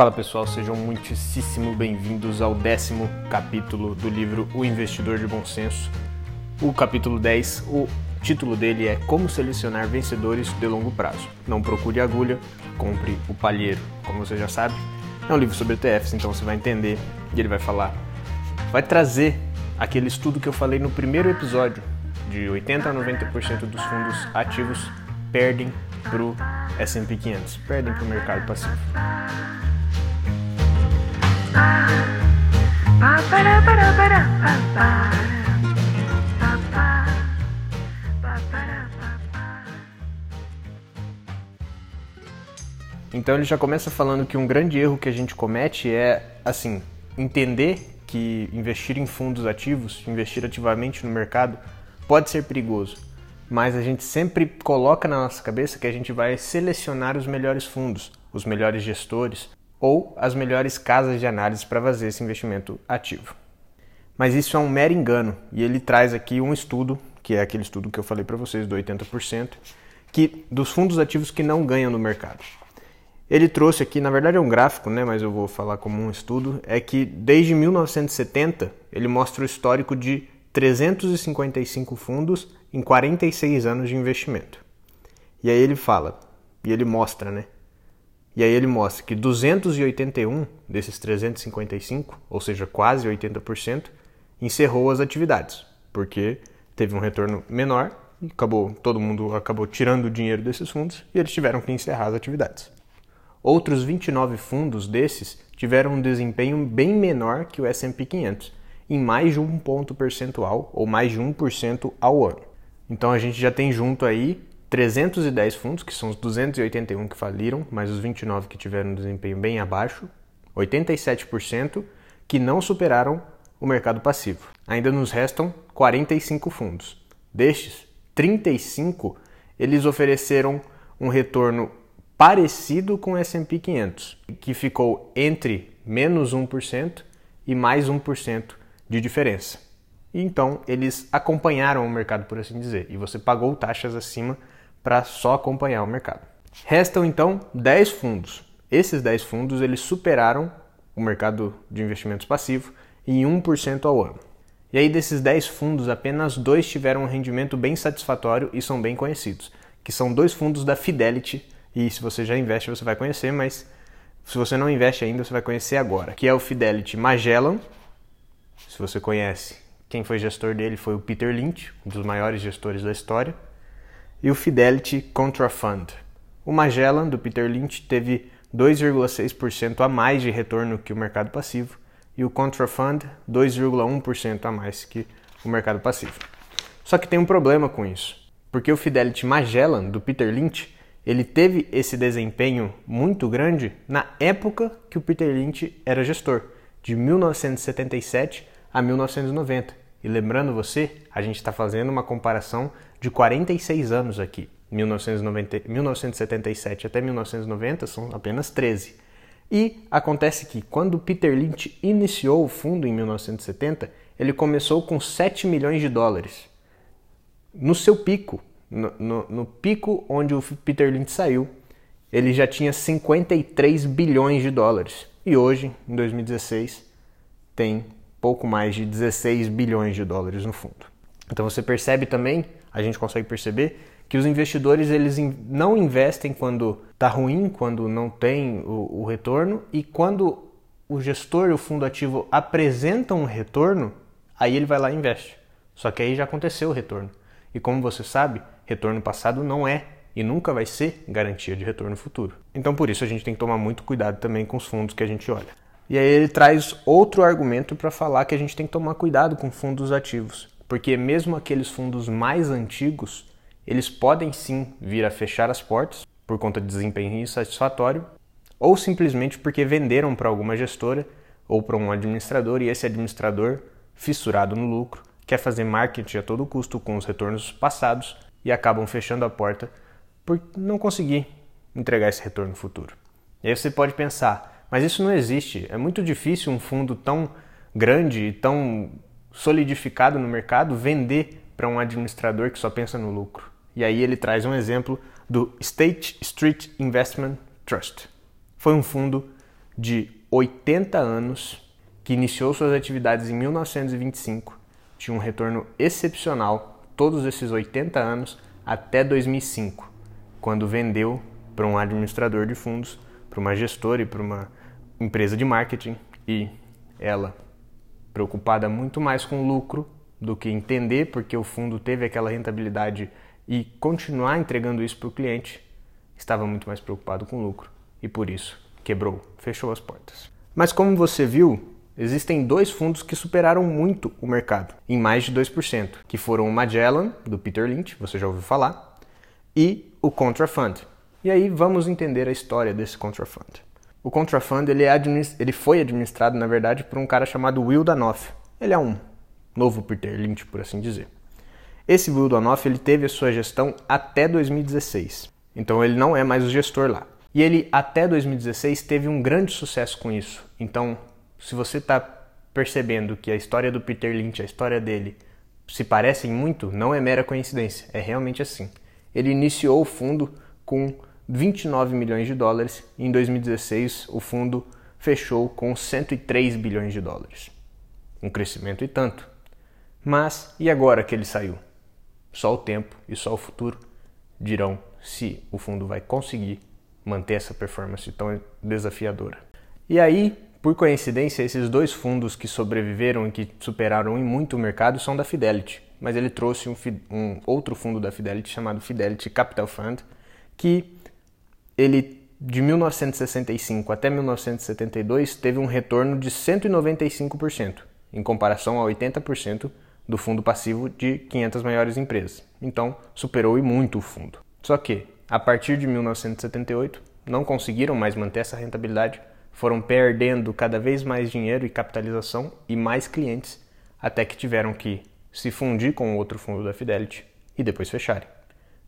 Fala pessoal, sejam muitíssimo bem-vindos ao décimo capítulo do livro O Investidor de Bom Senso. O capítulo 10, o título dele é Como Selecionar Vencedores de Longo Prazo. Não procure agulha, compre o palheiro. Como você já sabe, é um livro sobre ETFs, então você vai entender e ele vai falar, vai trazer aquele estudo que eu falei no primeiro episódio, de 80 a 90% dos fundos ativos perdem para o S&P 500, perdem para o mercado passivo. Então ele já começa falando que um grande erro que a gente comete é assim entender que investir em fundos ativos, investir ativamente no mercado, pode ser perigoso, mas a gente sempre coloca na nossa cabeça que a gente vai selecionar os melhores fundos, os melhores gestores, ou as melhores casas de análise para fazer esse investimento ativo. Mas isso é um mero engano e ele traz aqui um estudo, que é aquele estudo que eu falei para vocês do 80%, que dos fundos ativos que não ganham no mercado. Ele trouxe aqui, na verdade é um gráfico, né, mas eu vou falar como um estudo, é que desde 1970 ele mostra o histórico de 355 fundos em 46 anos de investimento. E aí ele fala, e ele mostra, né, e aí ele mostra que 281 desses 355, ou seja, quase 80%, encerrou as atividades, porque teve um retorno menor e acabou, todo mundo acabou tirando o dinheiro desses fundos e eles tiveram que encerrar as atividades. Outros 29 fundos desses tiveram um desempenho bem menor que o S&P 500, em mais de um ponto percentual ou mais de 1% ao ano. Então a gente já tem junto aí 310 fundos, que são os 281 que faliram, mais os 29 que tiveram um desempenho bem abaixo, 87% que não superaram o mercado passivo. Ainda nos restam 45 fundos. Destes, 35 eles ofereceram um retorno parecido com o S&P 500, que ficou entre menos 1% e mais 1% de diferença. então eles acompanharam o mercado, por assim dizer, e você pagou taxas acima para só acompanhar o mercado. Restam então 10 fundos. Esses 10 fundos eles superaram o mercado de investimentos passivo em 1% ao ano. E aí desses 10 fundos, apenas dois tiveram um rendimento bem satisfatório e são bem conhecidos, que são dois fundos da Fidelity, e se você já investe você vai conhecer, mas se você não investe ainda você vai conhecer agora, que é o Fidelity Magellan. Se você conhece, quem foi gestor dele foi o Peter Lynch, um dos maiores gestores da história e o Fidelity Contrafund. O Magellan, do Peter Lynch, teve 2,6% a mais de retorno que o mercado passivo e o Contrafund 2,1% a mais que o mercado passivo. Só que tem um problema com isso, porque o Fidelity Magellan, do Peter Lynch, ele teve esse desempenho muito grande na época que o Peter Lynch era gestor, de 1977 a 1990. E lembrando você, a gente está fazendo uma comparação de 46 anos aqui. 1990, 1977 até 1990 são apenas 13. E acontece que quando Peter Lynch iniciou o fundo em 1970, ele começou com 7 milhões de dólares. No seu pico, no, no, no pico onde o Peter Lynch saiu, ele já tinha 53 bilhões de dólares. E hoje, em 2016, tem pouco mais de 16 bilhões de dólares no fundo. Então você percebe também, a gente consegue perceber que os investidores eles não investem quando está ruim, quando não tem o, o, retorno e quando o gestor e o fundo ativo apresentam um retorno, aí ele vai lá e investe. Só que aí já aconteceu o retorno. E como você sabe, retorno passado não é e nunca vai ser garantia de retorno futuro. Então por isso a gente tem que tomar muito cuidado também com os fundos que a gente olha. E aí ele traz outro argumento para falar que a gente tem que tomar cuidado com fundos ativos, porque mesmo aqueles fundos mais antigos, eles podem sim vir a fechar as portas por conta de desempenho insatisfatório, ou simplesmente porque venderam para alguma gestora ou para um administrador e esse administrador, fissurado no lucro, quer fazer marketing a todo custo com os retornos passados e acabam fechando a porta por não conseguir entregar esse retorno futuro. E aí você pode pensar, mas isso não existe. É muito difícil um fundo tão grande e tão solidificado no mercado vender para um administrador que só pensa no lucro. E aí ele traz um exemplo do State Street Investment Trust. Foi um fundo de 80 anos, que iniciou suas atividades em 1925, tinha um retorno excepcional todos esses 80 anos até 2005, quando vendeu para um administrador de fundos, para uma gestora e para uma empresa de marketing e ela preocupada muito mais com lucro do que entender porque o fundo teve aquela rentabilidade e continuar entregando isso para o cliente, estava muito mais preocupado com lucro e por isso quebrou, fechou as portas. Mas como você viu, existem dois fundos que superaram muito o mercado, em mais de 2%, que foram o Magellan, do Peter Lynch, você já ouviu falar, e o Contrafund. E aí vamos entender a história desse Contrafund. O Contrafund ele, é ele foi administrado, na verdade, por um cara chamado Will Danoff. Ele é um novo Peter Lynch, por assim dizer. Esse Will Danoff ele teve a sua gestão até 2016, então ele não é mais o gestor lá. E ele, até 2016, teve um grande sucesso com isso. Então, se você está percebendo que a história do Peter Lynch, a história dele, se parecem muito, não é mera coincidência, é realmente assim. Ele iniciou o fundo com 29 milhões de dólares e em 2016 o fundo fechou com 103 bilhões de dólares. Um crescimento e tanto. Mas e agora que ele saiu? Só o tempo e só o futuro dirão se o fundo vai conseguir manter essa performance tão desafiadora. E aí, por coincidência, esses dois fundos que sobreviveram e que superaram em muito o mercado são da Fidelity, mas ele trouxe um, um outro fundo da Fidelity chamado Fidelity Capital Fund, que ele de 1965 até 1972 teve um retorno de 195%, em comparação a 80% do fundo passivo de 500 maiores empresas. Então, superou e muito o fundo. Só que, a partir de 1978, não conseguiram mais manter essa rentabilidade, foram perdendo cada vez mais dinheiro e capitalização e mais clientes, até que tiveram que se fundir com outro fundo da Fidelity e depois fecharem.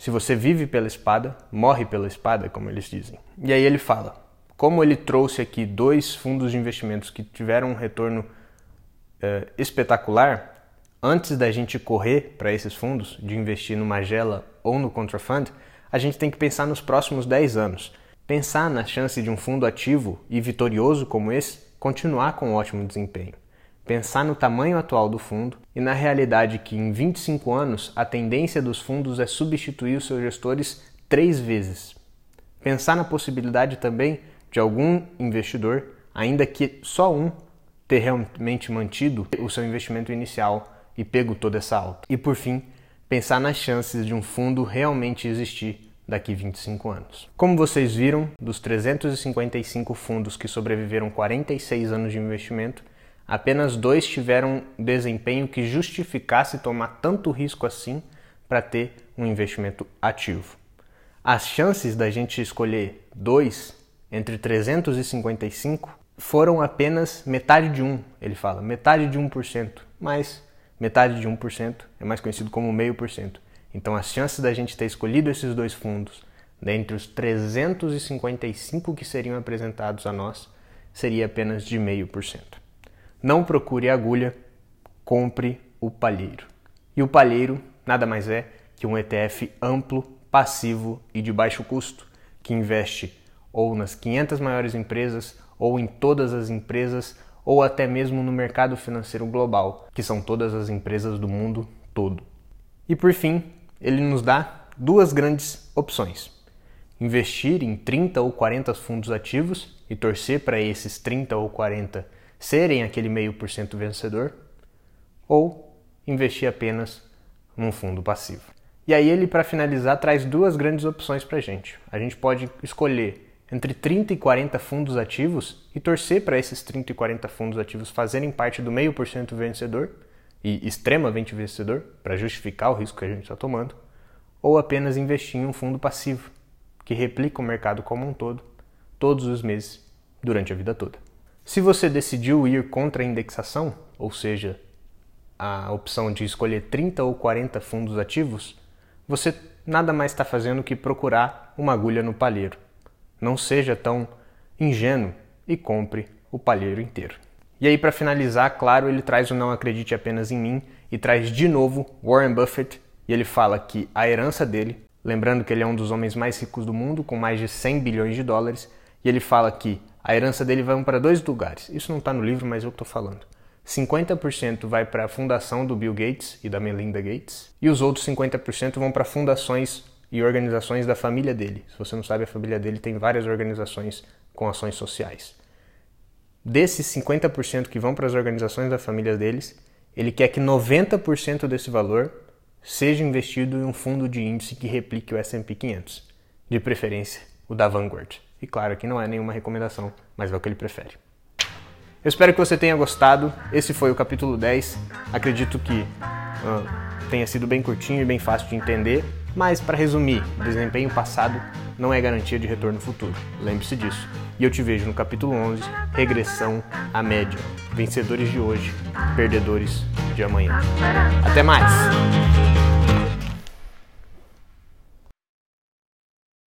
Se você vive pela espada, morre pela espada, como eles dizem. E aí ele fala: como ele trouxe aqui dois fundos de investimentos que tiveram um retorno uh, espetacular, antes da gente correr para esses fundos, de investir no Magela ou no Contrafund, a gente tem que pensar nos próximos 10 anos. Pensar na chance de um fundo ativo e vitorioso como esse continuar com um ótimo desempenho pensar no tamanho atual do fundo e na realidade que em 25 anos a tendência dos fundos é substituir os seus gestores três vezes. Pensar na possibilidade também de algum investidor, ainda que só um, ter realmente mantido o seu investimento inicial e pego toda essa alta. E por fim, pensar nas chances de um fundo realmente existir daqui 25 anos. Como vocês viram, dos 355 fundos que sobreviveram 46 anos de investimento, apenas dois tiveram desempenho que justificasse tomar tanto risco assim para ter um investimento ativo. As chances da gente escolher dois entre 355 foram apenas metade de um, ele fala, metade de 1%, mas metade de 1% é mais conhecido como meio por cento. Então as chances da gente ter escolhido esses dois fundos dentre os 355 que seriam apresentados a nós seria apenas de meio por cento. Não procure agulha, compre o palheiro. E o palheiro nada mais é que um ETF amplo, passivo e de baixo custo, que investe ou nas 500 maiores empresas, ou em todas as empresas, ou até mesmo no mercado financeiro global, que são todas as empresas do mundo todo. E por fim, ele nos dá duas grandes opções: investir em 30 ou 40 fundos ativos e torcer para esses 30 ou 40 serem aquele meio por cento vencedor, ou investir apenas num fundo passivo. E aí ele, para finalizar, traz duas grandes opções para a gente. A gente pode escolher entre 30 e 40 fundos ativos e torcer para esses 30 e 40 fundos ativos fazerem parte do meio por cento vencedor e extremamente vencedor para justificar o risco que a gente está tomando, ou apenas investir em um fundo passivo que replica o mercado como um todo, todos os meses, durante a vida toda. Se você decidiu ir contra a indexação, ou seja, a opção de escolher 30 ou 40 fundos ativos, você nada mais está fazendo que procurar uma agulha no palheiro. Não seja tão ingênuo e compre o palheiro inteiro. E aí, para finalizar, claro, ele traz o Não Acredite Apenas em Mim e traz de novo Warren Buffett e ele fala que a herança dele, lembrando que ele é um dos homens mais ricos do mundo, com mais de 100 bilhões de dólares, e ele fala que a herança dele vai para dois lugares. Isso não está no livro, mas eu estou falando. 50% vai para a fundação do Bill Gates e da Melinda Gates, e os outros 50% vão para fundações e organizações da família dele. Se você não sabe, a família dele tem várias organizações com ações sociais. Desses 50% que vão para as organizações da família deles, ele quer que 90% desse valor seja investido em um fundo de índice que replique o S&P 500, de preferência o da Vanguard. E claro que não é nenhuma recomendação, mas é o que ele prefere. Eu espero que você tenha gostado. Esse foi o capítulo 10. Acredito que uh, tenha sido bem curtinho e bem fácil de entender. Mas, para resumir, desempenho passado não é garantia de retorno futuro. Lembre-se disso. E eu te vejo no capítulo 11, regressão à média. Vencedores de hoje, perdedores de amanhã. Até mais!